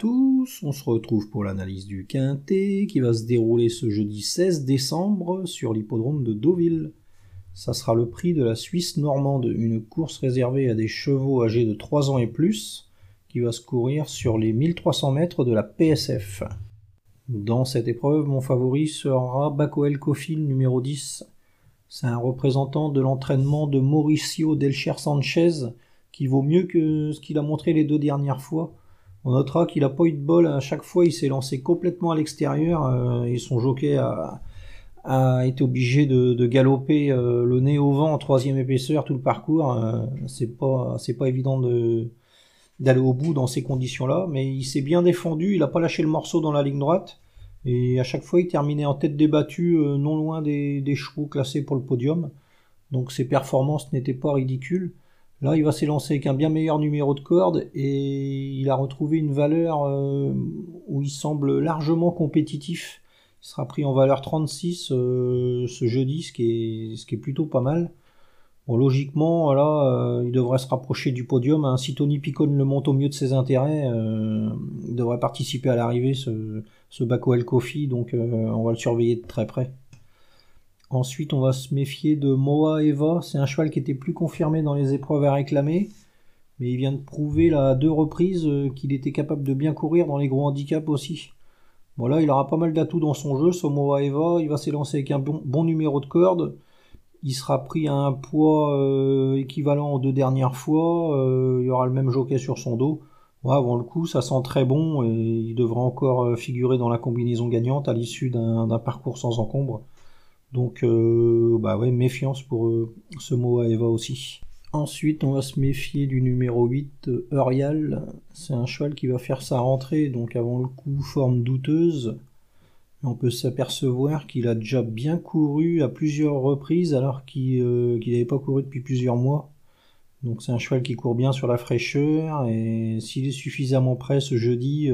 tous, on se retrouve pour l'analyse du Quintet qui va se dérouler ce jeudi 16 décembre sur l'hippodrome de Deauville. Ça sera le prix de la Suisse normande, une course réservée à des chevaux âgés de 3 ans et plus, qui va se courir sur les 1300 mètres de la PSF. Dans cette épreuve, mon favori sera Bacoel Kofil numéro 10. C'est un représentant de l'entraînement de Mauricio Delcher Sanchez, qui vaut mieux que ce qu'il a montré les deux dernières fois. On notera qu'il n'a pas eu de bol à chaque fois, il s'est lancé complètement à l'extérieur euh, et son jockey a, été obligé de, galoper euh, le nez au vent en troisième épaisseur tout le parcours. Euh, c'est pas évident d'aller au bout dans ces conditions-là, mais il s'est bien défendu, il n'a pas lâché le morceau dans la ligne droite et à chaque fois il terminait en tête débattue non loin des chevaux classés pour le podium. Donc ses performances n'étaient pas ridicules. Là, il va s'élancer avec un bien meilleur numéro de corde et il a retrouvé une valeur euh, où il semble largement compétitif. Il sera pris en valeur 36 euh, ce jeudi, ce qui, est, plutôt pas mal. Logiquement, là, euh, il devrait se rapprocher du podium. Hein. Si Tony Picone le monte au mieux de ses intérêts, il devrait participer à l'arrivée, ce, ce Baco El Kofi, donc on va le surveiller de très près. Ensuite, on va se méfier de Moa Eva. C'est un cheval qui était plus confirmé dans les épreuves à réclamer. Mais il vient de prouver là, à deux reprises euh, qu'il était capable de bien courir dans les gros handicaps aussi. Voilà, il aura pas mal d'atouts dans son jeu, ce Moa Eva. Il va s'élancer avec un bon, numéro de corde. Il sera pris à un poids euh, équivalent aux deux dernières fois. Euh, il y aura le même jockey sur son dos. avant le coup, ça sent très bon et il devra encore figurer dans la combinaison gagnante à l'issue d'un parcours sans encombre. Donc, euh, bah ouais, méfiance pour euh, ce mot à Eva aussi. Ensuite, on va se méfier du numéro 8, euh, Urial. C'est un cheval qui va faire sa rentrée, donc avant le coup, forme douteuse. On peut s'apercevoir qu'il a déjà bien couru à plusieurs reprises alors qu'il n'avait pas couru depuis plusieurs mois. Donc c'est un cheval qui court bien sur la fraîcheur et s'il est suffisamment prêt ce jeudi,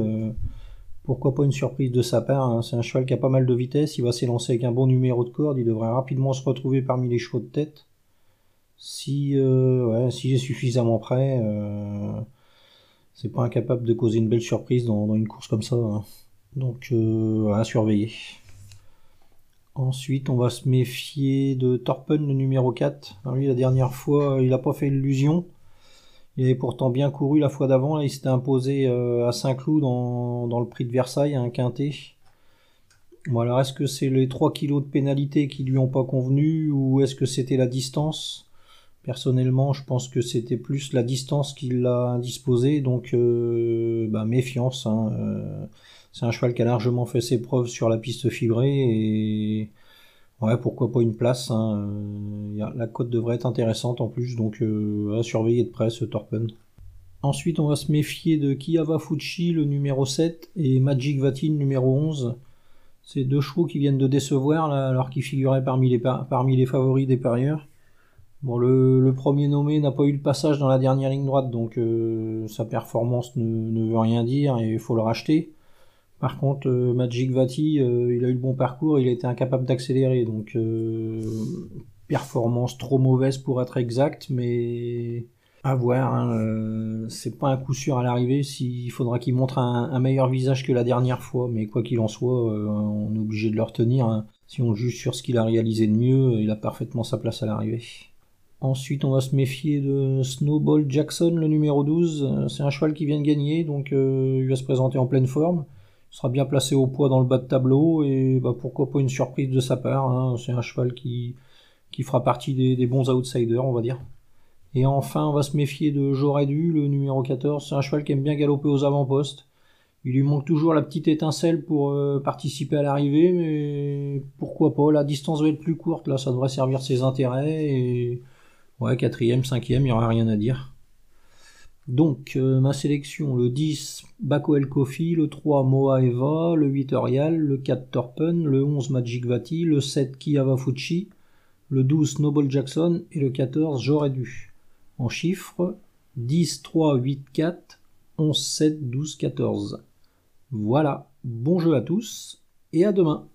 pourquoi pas une surprise de sa part hein. C'est un cheval qui a pas mal de vitesse, il va s'élancer avec un bon numéro de corde, il devrait rapidement se retrouver parmi les chevaux de tête. Si, euh, ouais, si est suffisamment prêt, euh, c'est pas incapable de causer une belle surprise dans, une course comme ça. Hein. Donc euh, à surveiller. Ensuite, on va se méfier de Torpen, le numéro 4. Alors lui, la dernière fois, il n'a pas fait illusion. Il avait pourtant bien couru la fois d'avant. il s'était imposé euh, à Saint-Cloud dans, le prix de Versailles, un quintet. Bon, alors est-ce que c'est les 3 kilos de pénalité qui lui ont pas convenu ou est-ce que c'était la distance? Personnellement, je pense que c'était plus la distance qui l'a indisposé, donc euh, bah, méfiance. Hein, euh, c'est un cheval qui a largement fait ses preuves sur la piste fibrée et Ouais, pourquoi pas une place. Hein, la cote devrait être intéressante en plus, donc euh, à surveiller de près ce Torpen. Ensuite, on va se méfier de Kiava Fuchi, le numéro 7, et Magic Vatin, numéro 11. C'est deux chevaux qui viennent de décevoir, alors qu'ils figuraient parmi les, favoris des parieurs. Bon, le, premier nommé n'a pas eu le passage dans la dernière ligne droite, donc euh, sa performance ne, veut rien dire et il faut le racheter. Par contre, euh, Magic Vati, il a eu le bon parcours, il a été incapable d'accélérer, donc performance trop mauvaise pour être exact, mais à voir. Hein, c'est pas un coup sûr à l'arrivée. S'il faudra qu'il montre un, meilleur visage que la dernière fois, mais quoi qu'il en soit, on est obligé de le retenir. Hein. Si on juge sur ce qu'il a réalisé de mieux, il a parfaitement sa place à l'arrivée. Ensuite, on va se méfier de Snowball Jackson, le numéro 12. C'est un cheval qui vient de gagner, donc il va se présenter en pleine forme sera bien placé au poids dans le bas de tableau et bah, pourquoi pas une surprise de sa part. Hein. C'est un cheval qui, qui fera partie des, bons outsiders, on va dire. Et enfin, on va se méfier de dû, le numéro 14. C'est un cheval qui aime bien galoper aux avant-postes. Il lui manque toujours la petite étincelle pour euh, participer à l'arrivée, mais pourquoi pas? La distance va être plus courte, là, ça devrait servir ses intérêts. Et ouais, quatrième, cinquième, il n'y aura rien à dire. Donc, euh, ma sélection, le 10, Bako El Kofi, le 3, Moa Eva, le 8, Orial, le 4, Torpen, le 11, Magic Vati, le 7, Kiava Fuchi, le 12, Noble Jackson et le 14, J'aurais dû. En chiffres, 10, 3, 8, 4, 11, 7, 12, 14. Voilà, bon jeu à tous et à demain.